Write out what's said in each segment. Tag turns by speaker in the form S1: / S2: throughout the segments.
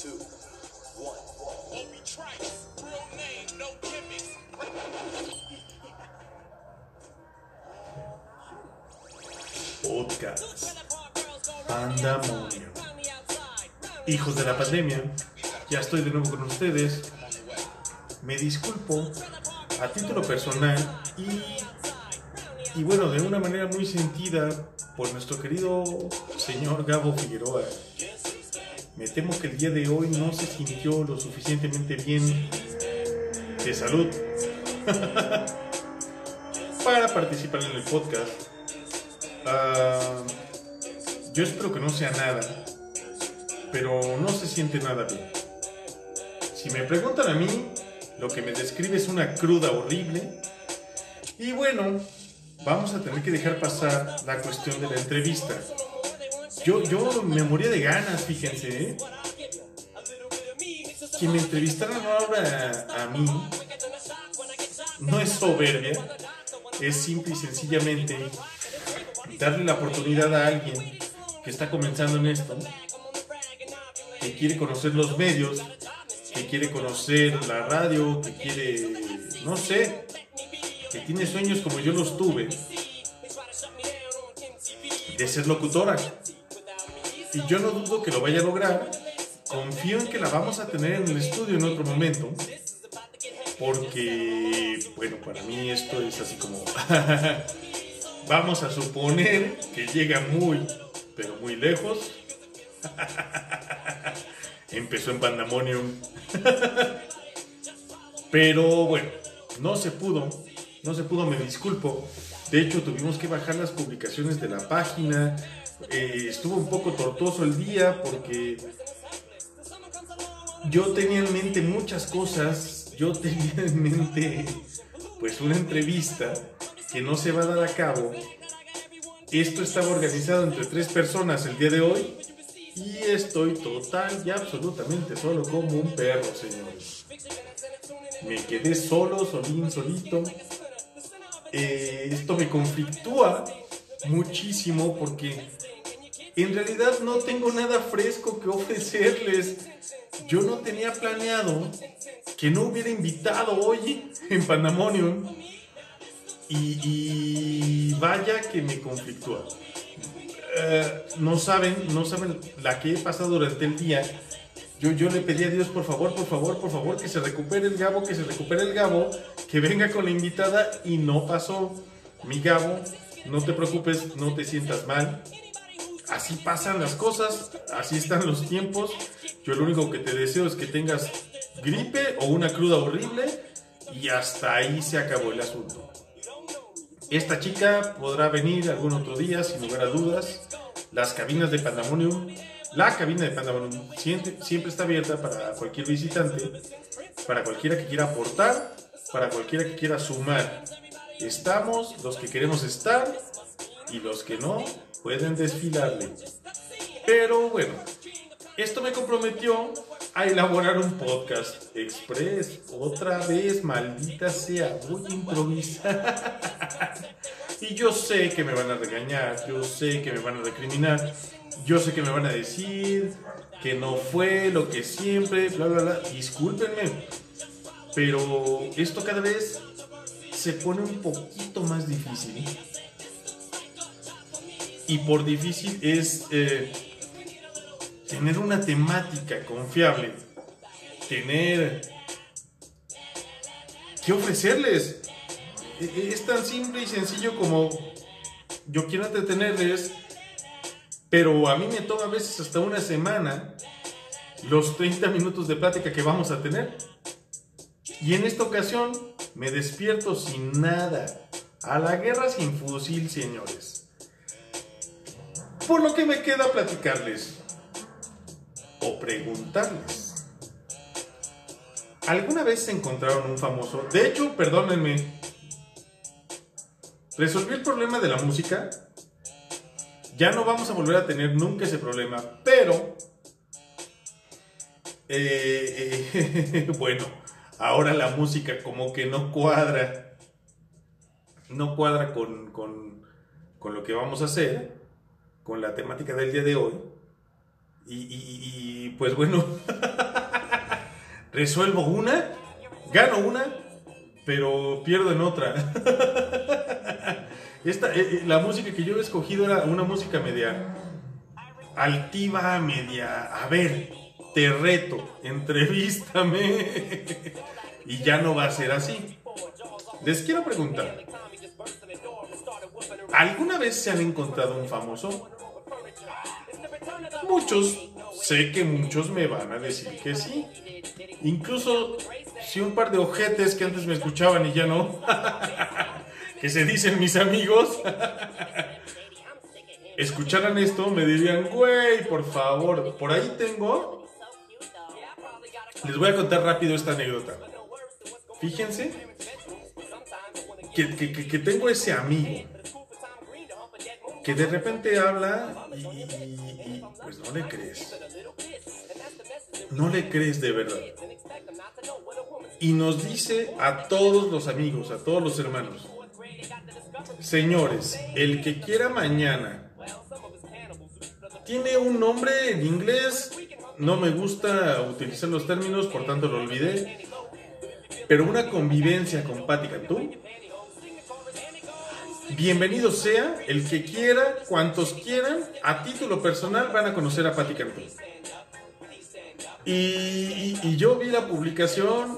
S1: two, one.
S2: Obi Trice, real name, no gimmicks.
S3: Podcast Pandamonio. Hijos de la pandemia, ya estoy de nuevo con ustedes. Me disculpo a título personal y, y bueno, de una manera muy sentida por nuestro querido señor Gabo Figueroa. Me temo que el día de hoy no se sintió lo suficientemente bien de salud para participar en el podcast. Ah, yo espero que no sea nada, pero no se siente nada bien. Si me preguntan a mí, lo que me describe es una cruda horrible. Y bueno, vamos a tener que dejar pasar la cuestión de la entrevista. Yo, yo me moría de ganas, fíjense. ¿eh? Que me entrevistaran ahora a, a mí no es soberbia, es simple y sencillamente darle la oportunidad a alguien que está comenzando en esto, que quiere conocer los medios, que quiere conocer la radio, que quiere, no sé, que tiene sueños como yo los tuve, de ser locutora. Y yo no dudo que lo vaya a lograr, confío en que la vamos a tener en el estudio en otro momento, porque, bueno, para mí esto es así como, vamos a suponer que llega muy, pero muy lejos. Empezó en Pandemonium. pero bueno, no se pudo, no se pudo, me disculpo. De hecho, tuvimos que bajar las publicaciones de la página. Eh, estuvo un poco tortuoso el día porque yo tenía en mente muchas cosas. Yo tenía en mente, pues, una entrevista que no se va a dar a cabo. Esto estaba organizado entre tres personas el día de hoy y estoy total y absolutamente solo como un perro, señores. Me quedé solo, solín, solito. Eh, esto me conflictúa muchísimo porque en realidad no tengo nada fresco que ofrecerles. Yo no tenía planeado que no hubiera invitado hoy en Pandemonium y, vaya que me conflictúa. Eh, no saben, no saben la que he pasado durante el día. Yo, yo le pedí a Dios, por favor, por favor, por favor, que se recupere el Gabo, que se recupere el Gabo, que venga con la invitada y no pasó. Mi Gabo, no te preocupes, no te sientas mal. Así pasan las cosas, así están los tiempos. Yo lo único que te deseo es que tengas gripe o una cruda horrible y hasta ahí se acabó el asunto. Esta chica podrá venir algún otro día, sin lugar a dudas. Las cabinas de Pandemonium, la cabina de Pandemonium siempre, siempre está abierta para cualquier visitante, para cualquiera que quiera aportar, para cualquiera que quiera sumar. Estamos los que queremos estar y los que no pueden desfilarle. Pero bueno, esto me comprometió a elaborar un podcast express. Otra vez, maldita sea, voy a improvisar. y yo sé que me van a regañar, yo sé que me van a recriminar, yo sé que me van a decir que no fue lo que siempre, bla, bla, bla. Discúlpenme, pero esto cada vez se pone un poquito más difícil. Y por difícil es... Eh, tener una temática confiable, tener que ofrecerles. Es tan simple y sencillo como yo quiero entretenerles, pero a mí me toma a veces hasta una semana los 30 minutos de plática que vamos a tener. Y en esta ocasión me despierto sin nada, a la guerra sin fusil, señores. Por lo que me queda platicarles o preguntarles. ¿Alguna vez se encontraron un famoso? De hecho, perdónenme. Resolví el problema de la música. Ya no vamos a volver a tener nunca ese problema. Pero... eh, bueno, ahora la música como que no cuadra. No cuadra con, con, con lo que vamos a hacer. Con la temática del día de hoy. Y, pues bueno, resuelvo una, gano una, pero pierdo en otra. Esta, eh, eh, la música que yo he escogido era una música media altiva, media... A ver, te reto, entrevístame. y ya no va a ser así. Les quiero preguntar, ¿alguna vez se han encontrado un famoso? Muchos, sé que muchos me van a decir que sí. Incluso si un par de ojetes que antes me escuchaban y ya no, que se dicen mis amigos, escucharan esto, me dirían, güey, por favor, por ahí tengo. Les voy a contar rápido esta anécdota. Fíjense que, que- que- tengo ese amigo que de repente habla y, pues no le crees. No le crees de verdad. Y nos dice a todos los amigos, a todos los hermanos, señores, el que quiera mañana tiene un nombre en inglés, no me gusta utilizar los términos, por tanto lo olvidé, pero una convivencia con Patti bienvenido sea el que quiera, cuantos quieran, a título personal van a conocer a Patti Cantú. Y, yo vi la publicación,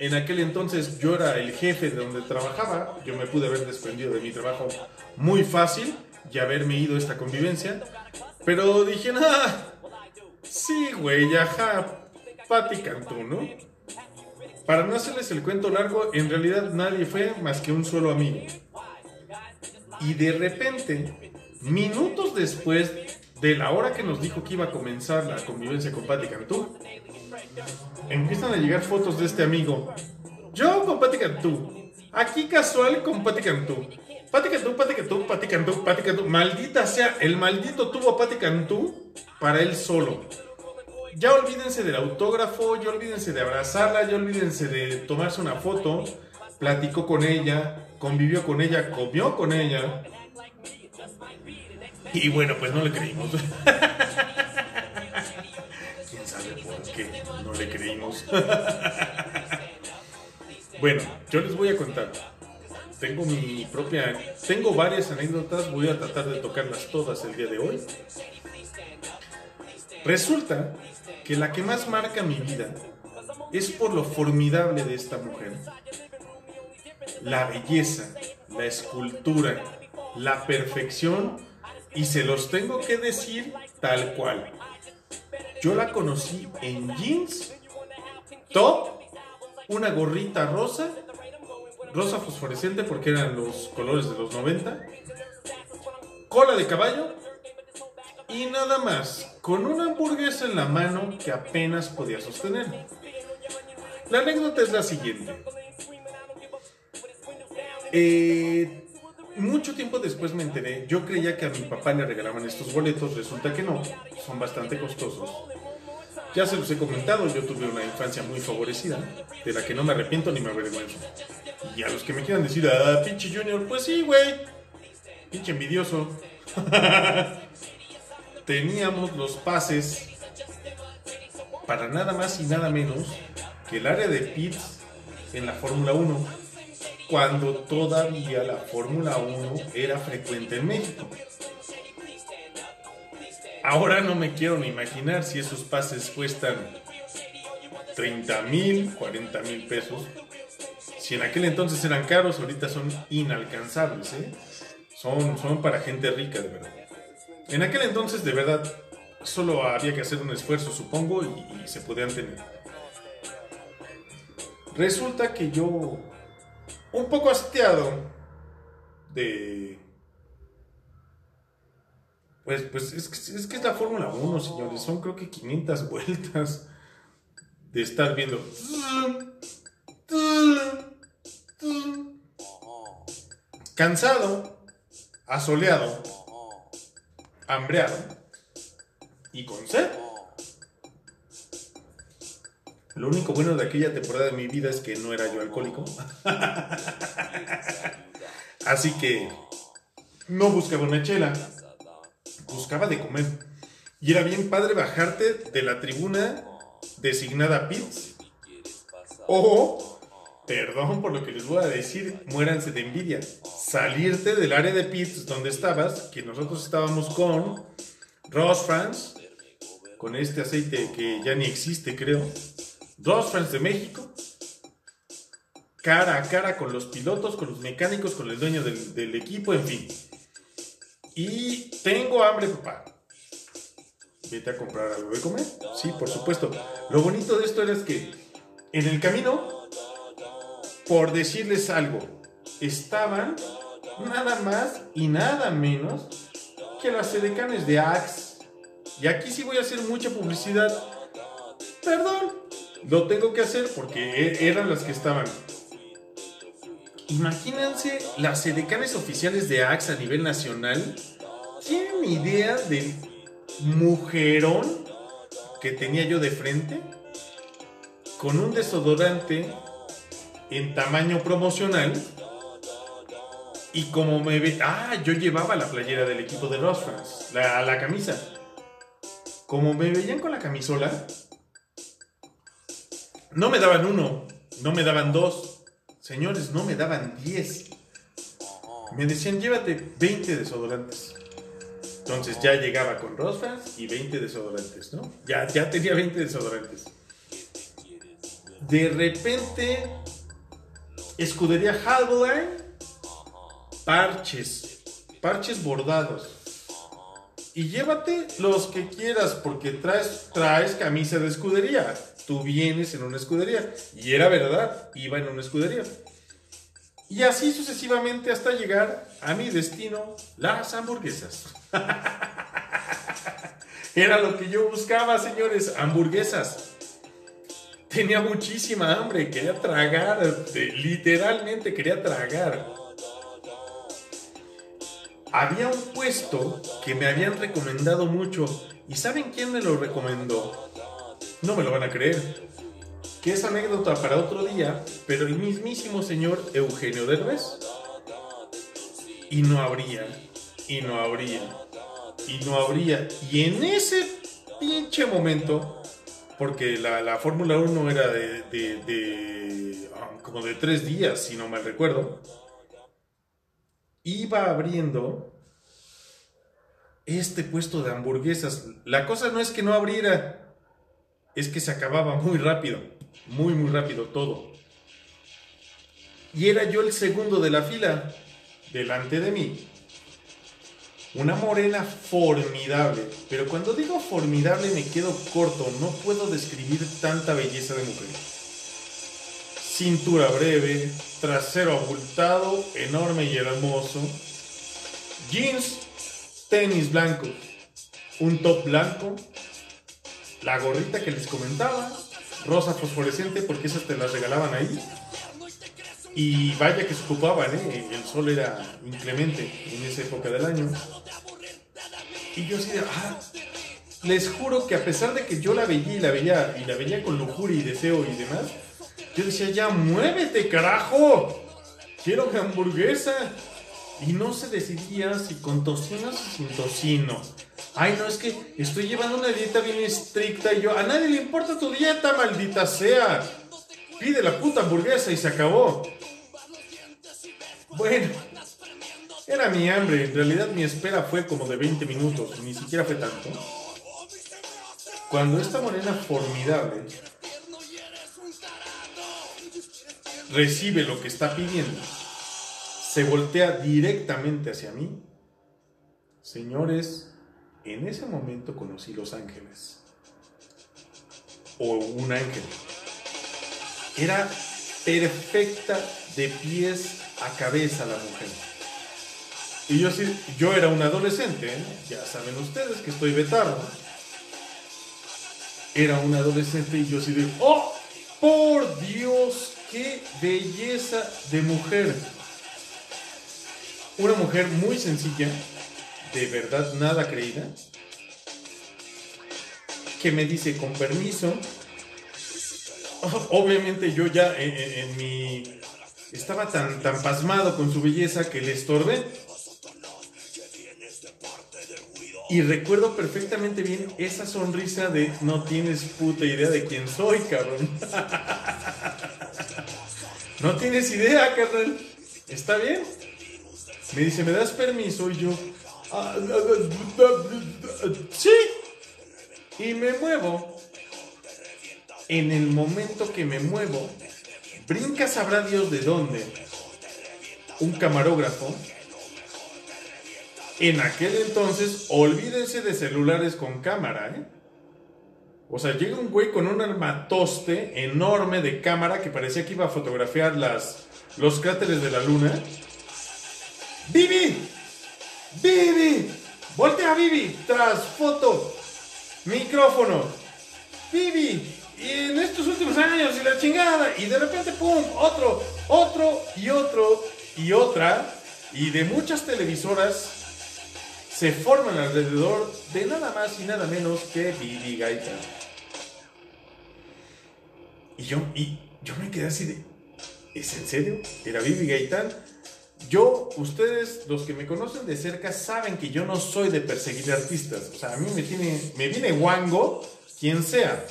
S3: en aquel entonces yo era el jefe de donde trabajaba, yo me pude haber desprendido de mi trabajo muy fácil y haberme ido a esta convivencia, pero dije, nada, sí, güey, ajá, Patti Cantú, ¿no? Para no hacerles el cuento largo, en realidad nadie fue más que un solo amigo. Y de repente, minutos después de la hora que nos dijo que iba a comenzar la convivencia con Patti Cantú, empiezan a llegar fotos de este amigo. Yo con Patti Cantú. Aquí casual con Patti Cantú. Patti Cantú, Patti Cantú, Patti Cantú, Patti Cantú. Maldita sea, el maldito tuvo a Patti Cantú para él solo. Ya olvídense del autógrafo, ya olvídense de abrazarla, ya olvídense de tomarse una foto. Platicó con ella, convivió con ella, comió con ella. Y bueno, pues no le creímos. ¿Quién sabe por qué no le creímos? bueno, yo les voy a contar. Tengo mi propia... Tengo varias anécdotas, voy a tratar de tocarlas todas el día de hoy. Resulta que la que más marca mi vida es por lo formidable de esta mujer. La belleza, la escultura, la perfección y se los tengo que decir tal cual. Yo la conocí en jeans, top, una gorrita rosa, rosa fosforescente porque eran los colores de los 90, cola de caballo y nada más, con una hamburguesa en la mano que apenas podía sostener. La anécdota es la siguiente. Eh, mucho tiempo después me enteré, yo creía que a mi papá le regalaban estos boletos, resulta que no, son bastante costosos. Ya se los he comentado, yo tuve una infancia muy favorecida, de la que no me arrepiento ni me avergüenzo. Y a los que me quieran decir, ah, pinche Junior, pues sí, güey, pinche envidioso. Teníamos los pases para nada más y nada menos que el área de pits en la Fórmula 1 cuando todavía la Fórmula 1 era frecuente en México. Ahora no me quiero ni imaginar si esos pases cuestan 30 mil, 40 mil pesos. Si en aquel entonces eran caros, ahorita son inalcanzables. ¿eh? Son, son para gente rica, de verdad. En aquel entonces, de verdad, solo había que hacer un esfuerzo, supongo, y, y se podían tener. Resulta que yo un poco hastiado de... Pues, pues es, que, es que es la Fórmula 1, señores. Son creo que 500 vueltas de estar viendo... Cansado, asoleado, hambreado y con sed. Lo único bueno de aquella temporada de mi vida es que no era yo alcohólico. Así que no buscaba una chela, buscaba de comer. Y era bien padre bajarte de la tribuna designada pits. O, perdón por lo que les voy a decir, muéranse de envidia. Salirte del área de pits donde estabas, que nosotros estábamos con Ross France, con este aceite que ya ni existe, creo. Ross France de México. Cara a cara con los pilotos, con los mecánicos, con el dueño del, equipo, en fin. Y tengo hambre, papá. Vete a comprar algo de comer. Sí, por supuesto. Lo bonito de esto es que en el camino, por decirles algo, estaban nada más y nada menos que las edecanes de Axe. Y aquí sí voy a hacer mucha publicidad. Perdón, lo tengo que hacer porque eran las que estaban. Imagínense las edecanes oficiales de Axe a nivel nacional. ¿Tienen idea del mujerón que tenía yo de frente? Con un desodorante en tamaño promocional. Y como me ve. Ah, yo llevaba la playera del equipo de Ross France, la, la camisa. Como me veían con la camisola, no me daban uno, no me daban dos. Señores, no me daban diez. Me decían, llévate 20 desodorantes. Entonces ya llegaba con France y 20 desodorantes, ¿no? Ya, ya tenía 20 desodorantes. De repente, escudería Halbeline, parches, parches bordados. Y llévate los que quieras porque traes, traes camisa de escudería. Tú vienes en una escudería. Y era verdad, iba en una escudería. Y así sucesivamente hasta llegar a mi destino, las hamburguesas. Era lo que yo buscaba, señores, hamburguesas. Tenía muchísima hambre, quería tragar, literalmente quería tragar. Había un puesto que me habían recomendado mucho. ¿Y saben quién me lo recomendó? No me lo van a creer. Que es anécdota para otro día, pero el mismísimo señor Eugenio Derbez. Y no habría, y no habría, y no habría. Y en ese pinche momento, porque la, la Fórmula 1 era de, de- de, ah, como de tres días, si no mal recuerdo, iba abriendo este puesto de hamburguesas. La cosa no es que no abriera, es que se acababa muy rápido, muy, muy rápido todo. Y era yo el segundo de la fila, delante de mí. Una morena formidable, pero cuando digo formidable me quedo corto, no puedo describir tanta belleza de mujer. Cintura breve, trasero abultado, enorme y hermoso, jeans, tenis blancos, un top blanco, la gorrita que les comentaba, rosa fosforescente porque esas te las regalaban ahí. Y vaya que se ocupaban, ¿eh? el sol era inclemente en esa época del año. Y yo así de, ah, les juro que a pesar de que yo la veía y la veía y la veía con lujuria y deseo y demás, yo decía, ya muévete, carajo, quiero hamburguesa. Y no se decidía si con tocino o sin tocino. Ay, no, es que estoy llevando una dieta bien estricta y yo, a nadie le importa tu dieta, maldita sea. Pide la puta hamburguesa y se acabó. Bueno, era mi hambre. En realidad mi espera fue como de 20 minutos, ni siquiera fue tanto. Cuando esta morena formidable recibe lo que está pidiendo, se voltea directamente hacia mí. Señores, en ese momento conocí los ángeles. O un ángel. Era perfecta de pies a cabeza la mujer. Y yo yo era un adolescente, ¿eh? ya saben ustedes que estoy vetardo. Era un adolescente y yo sí de, ¡oh! ¡Por Dios! ¡Qué belleza de mujer! Una mujer muy sencilla, de verdad nada creída, que me dice con permiso. Obviamente yo ya en, en- en mi... Estaba tan, tan pasmado con su belleza que le estorbé. Y recuerdo perfectamente bien esa sonrisa de no tienes puta idea de quién soy, cabrón. no tienes idea, carnal. ¿Está bien? Me dice, ¿me das permiso? Y yo, "Ah, ah, ah, ah, sí. Y me muevo. En el momento que me muevo, brinca sabrá Dios de dónde. Un camarógrafo. En aquel entonces, olvídense de celulares con cámara, ¿eh? O sea, llega un güey con un armatoste enorme de cámara que parecía que iba a fotografiar las, los cráteres de la luna. ¡Vivi! ¡Vivi! ¡Voltea, Vivi! Tras foto. Micrófono. ¡Vivi! Y en estos últimos años y la chingada. Y de repente, ¡pum! Otro, otro y otro y otra. Y de muchas televisoras se forman alrededor de nada más y nada menos que Vivi Gaita. Y yo, y yo me quedé así de, ¿es en serio? ¿Era Vivi Gaitán? Yo, ustedes, los que me conocen de cerca, saben que yo no soy de perseguir artistas. O sea, a mí me, tiene, me viene guango quien sea.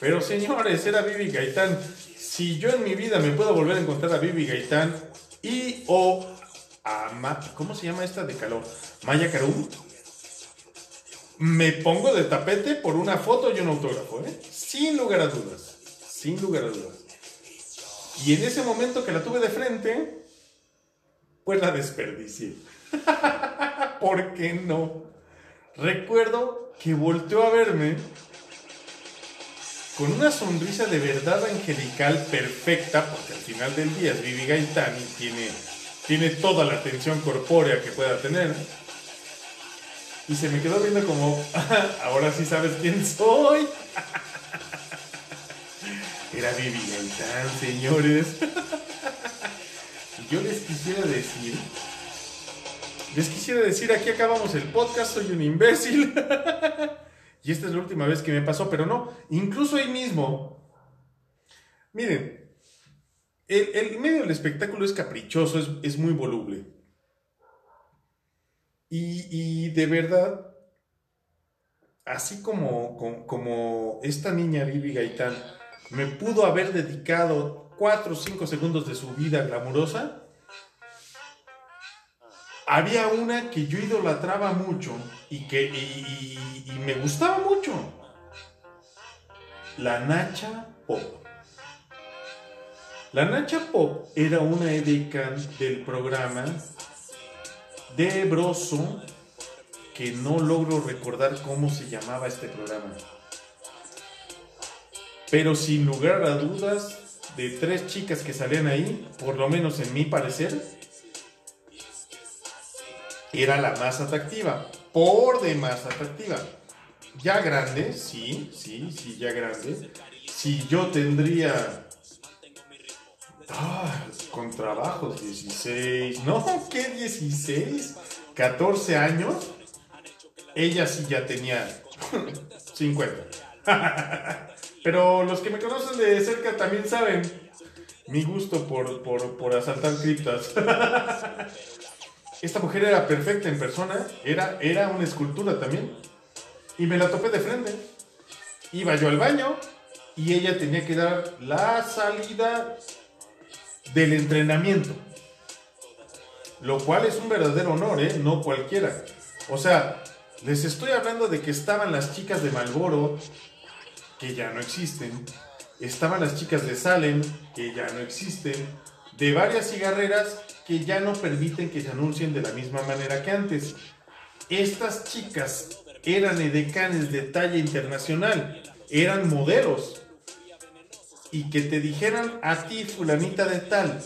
S3: Pero señores, era Vivi Gaitán. Si yo en mi vida me puedo volver a encontrar a Vivi Gaitán y o a Ma- ¿cómo se llama esta de calor? Maya Carum. Me pongo de tapete por una foto y un autógrafo, ¿eh? Sin lugar a dudas. Sin lugar a dudas. Y en ese momento que la tuve de frente, pues la desperdicié. ¿Por qué no? Recuerdo que volteó a verme con una sonrisa de verdad angelical perfecta, porque al final del día es Vivi Gaitán y tiene, tiene toda la atención corpórea que pueda tener. Y se me quedó viendo como, ahora sí sabes quién soy. Era Vivi Gaitán, señores. Yo les quisiera decir, les quisiera decir, aquí acabamos el podcast, soy un imbécil. Y esta es la última vez que me pasó, pero no, incluso ahí mismo. Miren, el, medio del espectáculo es caprichoso, es, muy voluble. Y, y de verdad, así como, como, como esta niña Vivi Gaitán me pudo haber dedicado 4 o 5 segundos de su vida glamurosa, había una que yo idolatraba mucho y que y, me gustaba mucho. La Nacha Pop. La Nacha Pop era una edecán del programa de Broso que no logro recordar cómo se llamaba este programa. Pero sin lugar a dudas, de tres chicas que salían ahí, por lo menos en mi parecer, era la más atractiva, por demás atractiva. Ya grande, sí, sí, sí, ya grande. Si yo tendría... Ah, con trabajos, 16. No, ¿qué 16? 14 años. Ella sí ya tenía 50. Pero los que me conocen de cerca también saben mi gusto por, por, por asaltar criptas. Esta mujer era perfecta en persona, era, era una escultura también. Y me la topé de frente. Iba yo al baño y ella tenía que dar la salida del entrenamiento. Lo cual es un verdadero honor, ¿eh? No cualquiera. O sea, les estoy hablando de que estaban las chicas de Malboro, que ya no existen. Estaban las chicas de Salem, que ya no existen. De varias cigarreras que ya no permiten que se anuncien de la misma manera que antes. Estas chicas eran edecanes de talla internacional, eran modelos. Y que te dijeran a ti, fulanita de tal,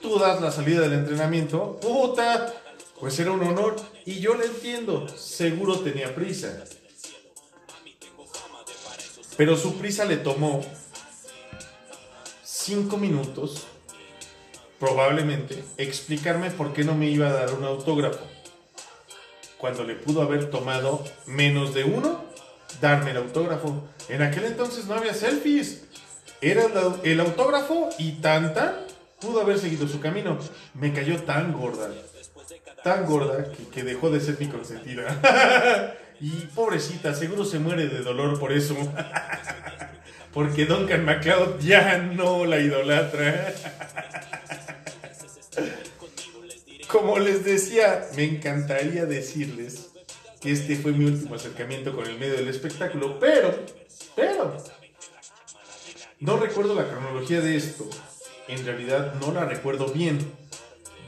S3: tú das la salida del entrenamiento, puta, pues era un honor. Y yo le entiendo, seguro tenía prisa. Pero su prisa le tomó cinco minutos, probablemente, explicarme por qué no me iba a dar un autógrafo. Cuando le pudo haber tomado menos de uno, darme el autógrafo. En aquel entonces no había selfies. Era el, el autógrafo y tanta pudo haber seguido su camino. Me cayó tan gorda, tan gorda que, que dejó de ser mi consentida. Y pobrecita, seguro se muere de dolor por eso. Porque Duncan MacLeod ya no la idolatra. Como les decía, me encantaría decirles que este fue mi último acercamiento con el medio del espectáculo, pero, pero, no recuerdo la cronología de esto. En realidad no la recuerdo bien.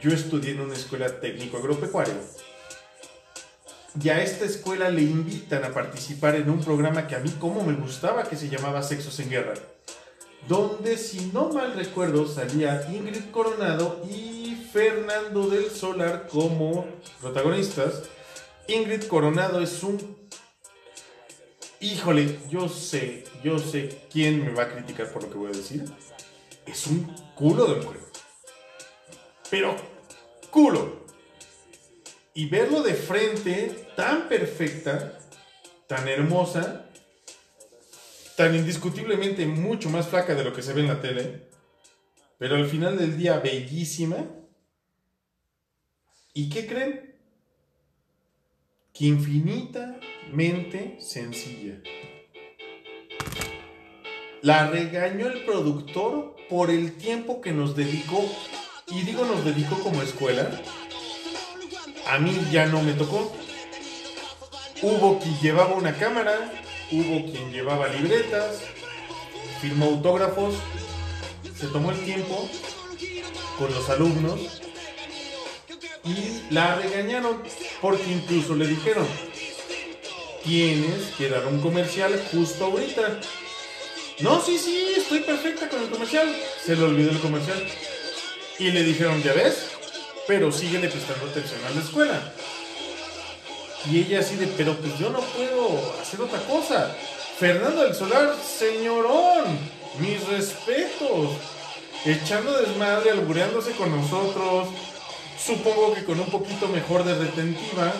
S3: Yo estudié en una escuela técnico agropecuario. Y a esta escuela le invitan a participar en un programa que a mí como me gustaba, que se llamaba Sexos en Guerra. Donde, si no mal recuerdo, salía Ingrid Coronado y Fernando del Solar como protagonistas. Ingrid Coronado es un... Híjole, yo sé, yo sé quién me va a criticar por lo que voy a decir. Es un culo de mujer. Pero, culo. Y verlo de frente, tan perfecta, tan hermosa, tan indiscutiblemente mucho más flaca de lo que se ve en la tele, pero al final del día bellísima. ¿Y qué creen? Que infinitamente sencilla. La regañó el productor por el tiempo que nos dedicó, y digo nos dedicó como escuela, a mí ya no me tocó. Hubo quien llevaba una cámara, hubo quien llevaba libretas, firmó autógrafos, se tomó el tiempo con los alumnos y la regañaron porque incluso le dijeron, tienes que dar un comercial justo ahorita. No, sí, sí, estoy perfecta con el comercial. Se le olvidó el comercial. Y le dijeron, ya ves, pero síguele prestando atención a la escuela. Y ella así de, pero pues yo no puedo hacer otra cosa. Fernando del Solar, señorón, mis respetos. Echando desmadre, albureándose con nosotros. Supongo que con un poquito mejor de retentiva.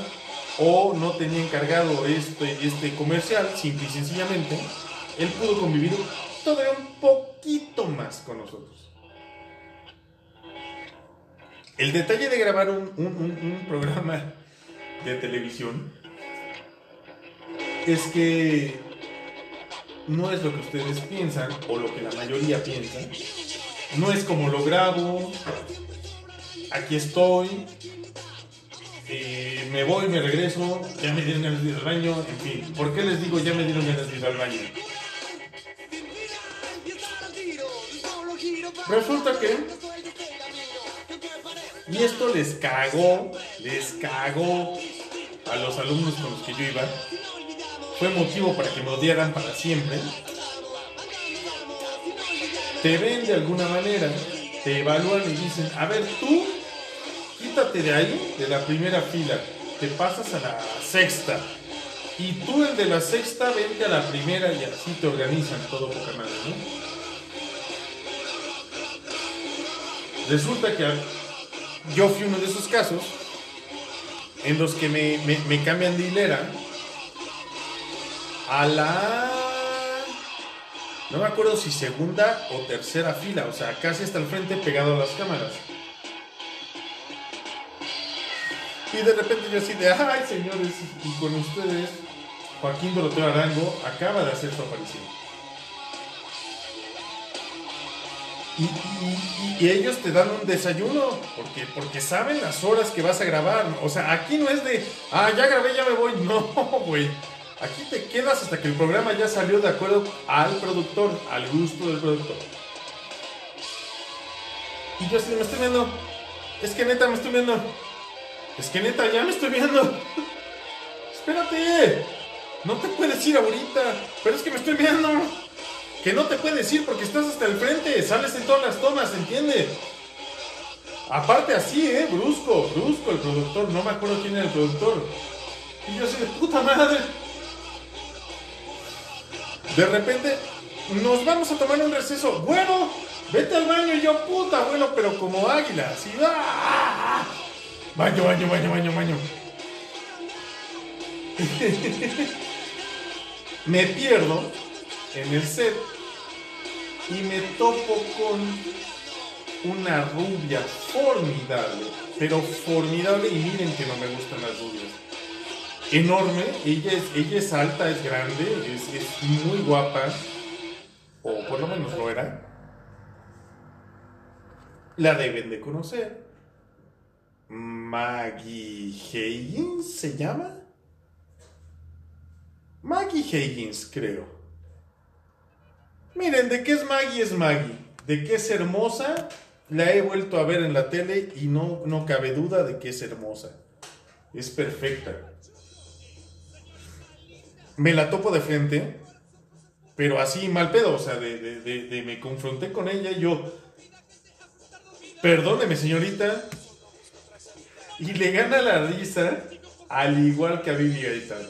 S3: O no tenía encargado este, este comercial, simple y sencillamente. Él pudo convivir todavía un poquito más con nosotros. El detalle de grabar un, programa de televisión es que no es lo que ustedes piensan o lo que la mayoría piensa. No es como lo grabo, aquí estoy, eh, me voy, me regreso, ya me dieron ganas de ir al baño, en fin. ¿Por qué les digo ya me dieron ganas de ir al baño? Resulta que y esto les cagó, les cagó a los alumnos con los que yo iba. Fue motivo para que me odiaran para siempre. Te ven de alguna manera, te evalúan y dicen, a ver, tú quítate de ahí, de la primera fila, te pasas a la sexta. Y tú el de la sexta, vente a la primera y así te organizan todo poca madre, ¿no? Resulta que yo fui uno de esos casos en los que me, cambian de hilera a la... No me acuerdo si segunda o tercera fila, o sea, casi hasta el frente pegado a las cámaras. Y de repente yo así de, ay señores, y con ustedes, Joaquín Doroteo Arango acaba de hacer su aparición. Y, ellos te dan un desayuno, porque, porque saben las horas que vas a grabar. O sea, aquí no es de, ah, ya grabé, ya me voy. No, güey. Aquí te quedas hasta que el programa ya salió de acuerdo al productor, al gusto del productor. Y yo así me estoy viendo. Es que neta me estoy viendo. Es que neta ya me estoy viendo. Espérate. No te puedes ir ahorita. Pero es que me estoy viendo. Que no te puedes ir porque estás hasta el frente. Sales en todas las tomas, ¿entiendes? Aparte así, ¿eh? Brusco, brusco el productor. No me acuerdo quién era el productor. Y yo así de puta madre. De repente, nos vamos a tomar un receso. Bueno, vete al baño. Y yo, puta, bueno, pero como águila. Así, ¡ah! Baño, baño, baño, baño, baño. me pierdo en el set y me topo con una rubia formidable, pero formidable y miren que no me gustan las rubias. enorme. Ella es, ella es alta, es grande, es, es muy guapa. O por lo menos lo era. La deben de conocer. Maggie Higgins se llama. Maggie Higgins, creo. Miren, de qué es Maggie es Maggie. De qué es hermosa, la he vuelto a ver en la tele y no, no cabe duda de que es hermosa. Es perfecta. Me la topo de frente, pero así mal pedo, o sea, de, de- de- de- me confronté con ella y yo, perdóneme señorita, y le gana la risa al igual que a Vivi Gaitán.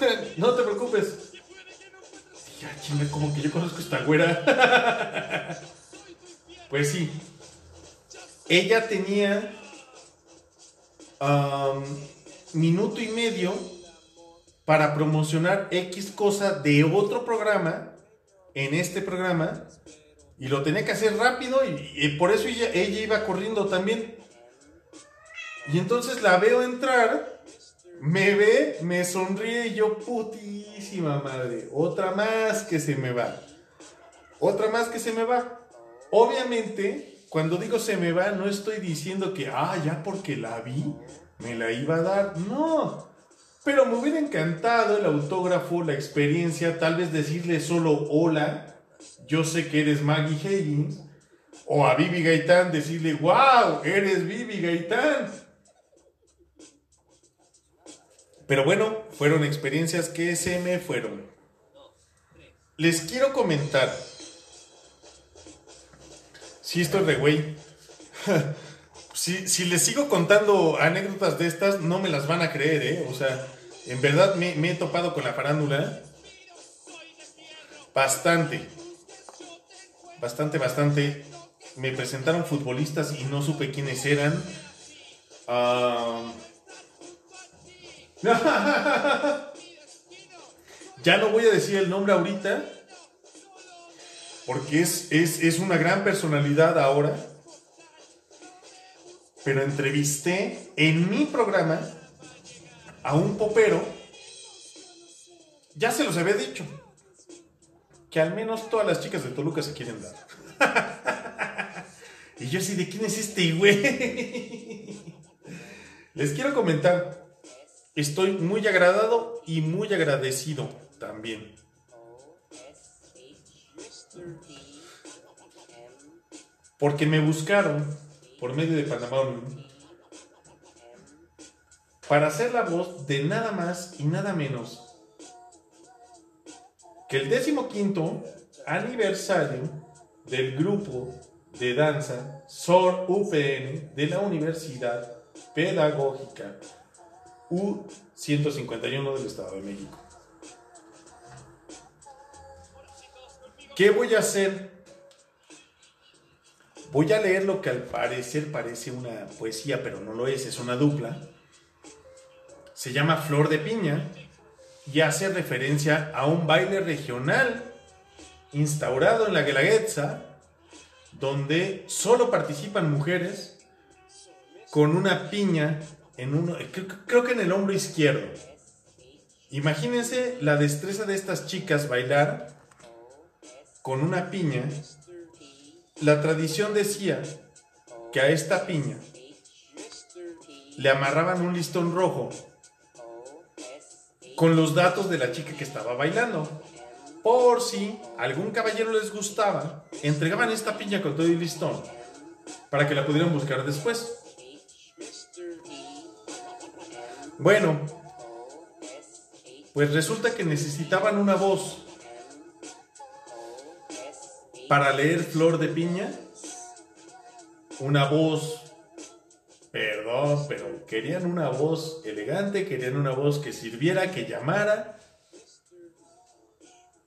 S3: no te preocupes. Ya, chinga, como que yo conozco esta güera. pues sí. Ella tenía minuto y medio para promocionar X cosa de otro programa en este programa y lo tenía que hacer rápido y, por eso ella iba corriendo también. Y entonces la veo entrar, me ve, me sonríe y yo, putísima madre, otra más que se me va. Otra más que se me va. Obviamente, cuando digo se me va, no estoy diciendo que, ah, ya porque la vi, me la iba a dar. No. Pero me hubiera encantado el autógrafo, la experiencia, tal vez decirle solo hola, yo sé que eres Maggie Higgins. O a Vivi Gaitán decirle, wow, eres Vivi Gaitán. Pero bueno, fueron experiencias que se me fueron. Les quiero comentar. Si esto es de güey. si, si les sigo contando anécdotas de estas, no me las van a creer, ¿eh? O sea, en verdad me, me he topado con la farándula. Bastante. Bastante, bastante. Me presentaron futbolistas y no supe quiénes eran. Ah, ya no voy a decir el nombre ahorita, porque es, es, es una gran personalidad ahora. Pero entrevisté en mi programa a un popero. Ya se los había dicho. Que al menos todas las chicas de Toluca se quieren dar. y yo así, ¿de quién es este güey? Les quiero comentar. Estoy muy agradado y muy agradecido también. Porque me buscaron por medio de Panamá para hacer la voz de nada más y nada menos que el décimo quinto aniversario del grupo de danza SOR UPN de la Universidad Pedagógica U151 del Estado de México. ¿Qué voy a hacer? Voy a leer lo que al parecer parece una poesía, pero no lo es, es una dupla. Se llama Flor de Piña y hace referencia a un baile regional instaurado en la Guelaguetza, donde solo participan mujeres con una piña creo que en el hombro izquierdo. Imagínense la destreza de estas chicas bailar con una piña. La tradición decía que a esta piña le amarraban un listón rojo con los datos de la chica que estaba bailando. Por si algún caballero les gustaba, entregaban esta piña con todo el listón para que la pudieran buscar después. Bueno, pues resulta que necesitaban una voz para leer Flor de Piña. Una voz, perdón, pero querían una voz elegante, querían una voz que sirviera, que llamara.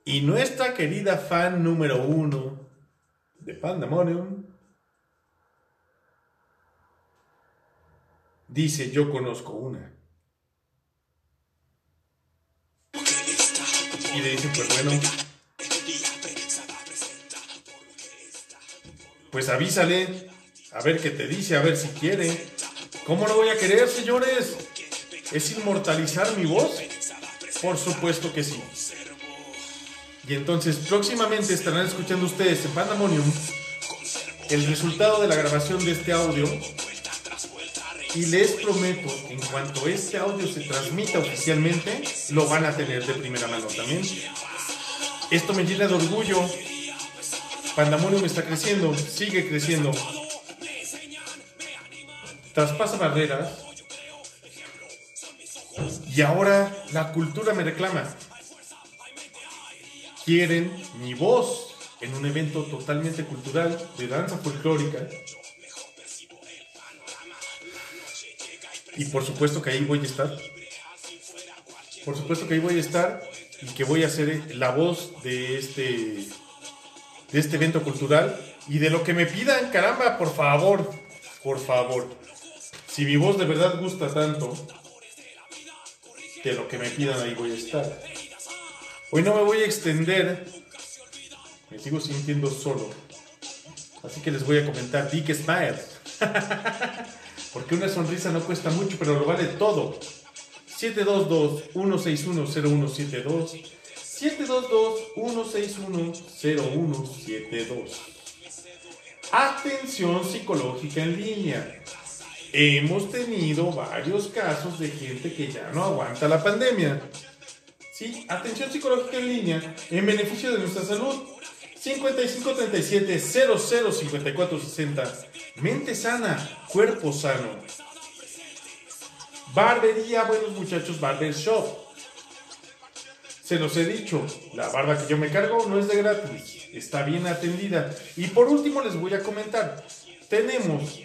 S3: Y nuestra querida fan número uno de Pandemonium dice, yo conozco una. Y le dice, pues bueno, pues avísale, a ver qué te dice, a ver si quiere. ¿Cómo no voy a querer, señores? ¿Es inmortalizar mi voz? Por supuesto que sí. Y entonces próximamente estarán escuchando ustedes en Pandemonium el resultado de la grabación de este audio. Y les prometo, en cuanto este audio se transmita oficialmente, lo van a tener de primera mano también. Esto me llena de orgullo. Pandemonium está creciendo, sigue creciendo. Traspasa barreras. Y ahora la cultura me reclama. Quieren mi voz en un evento totalmente cultural de danza folclórica. Y por supuesto que ahí voy a estar. Por supuesto que ahí voy a estar y que voy a ser la voz de este de este evento cultural y de lo que me pidan, caramba, por favor, por favor. Si mi voz de verdad gusta tanto, de lo que me pidan ahí voy a estar. Hoy no me voy a extender, me sigo sintiendo solo. Así que les voy a comentar Big Smile. Porque una sonrisa no cuesta mucho, pero lo vale todo. 722-161-0172. 722-161-0172. Atención psicológica en línea. Hemos tenido varios casos de gente que ya no aguanta la pandemia. Sí, atención psicológica en línea en beneficio de nuestra salud. 5537 005460 Mente sana, cuerpo sano. Barbería, buenos muchachos, Barber Shop. Se los he dicho, la barba que yo me cargo no es de gratis, está bien atendida. Y por último les voy a comentar, tenemos,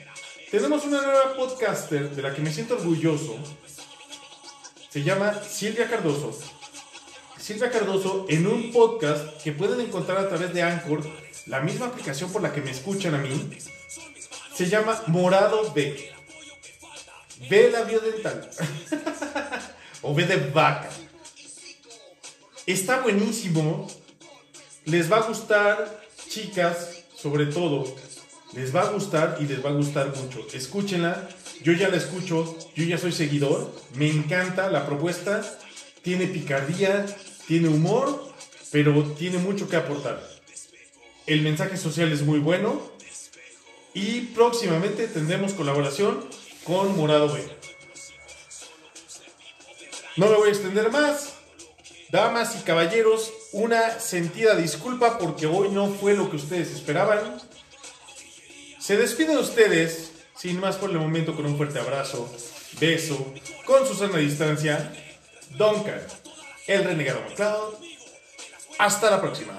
S3: tenemos una nueva podcaster de la que me siento orgulloso. Se llama Silvia Cardoso. Silvia Cardoso en un podcast que pueden encontrar a través de Anchor, la misma aplicación por la que me escuchan a mí. Se llama Morado B. B la biodental. o B de vaca. Está buenísimo. Les va a gustar, chicas, sobre todo. Les va a gustar y les va a gustar mucho. Escúchenla. Yo ya la escucho. Yo ya soy seguidor. Me encanta la propuesta. Tiene picardía, tiene humor, pero tiene mucho que aportar. El mensaje social es muy bueno. Y próximamente tendremos colaboración con Morado B. No me voy a extender más. Damas y caballeros, una sentida disculpa porque hoy no fue lo que ustedes esperaban. Se despiden ustedes, sin más por el momento, con un fuerte abrazo, beso, con su sana distancia. Duncan, el renegado McCloud. Hasta la próxima.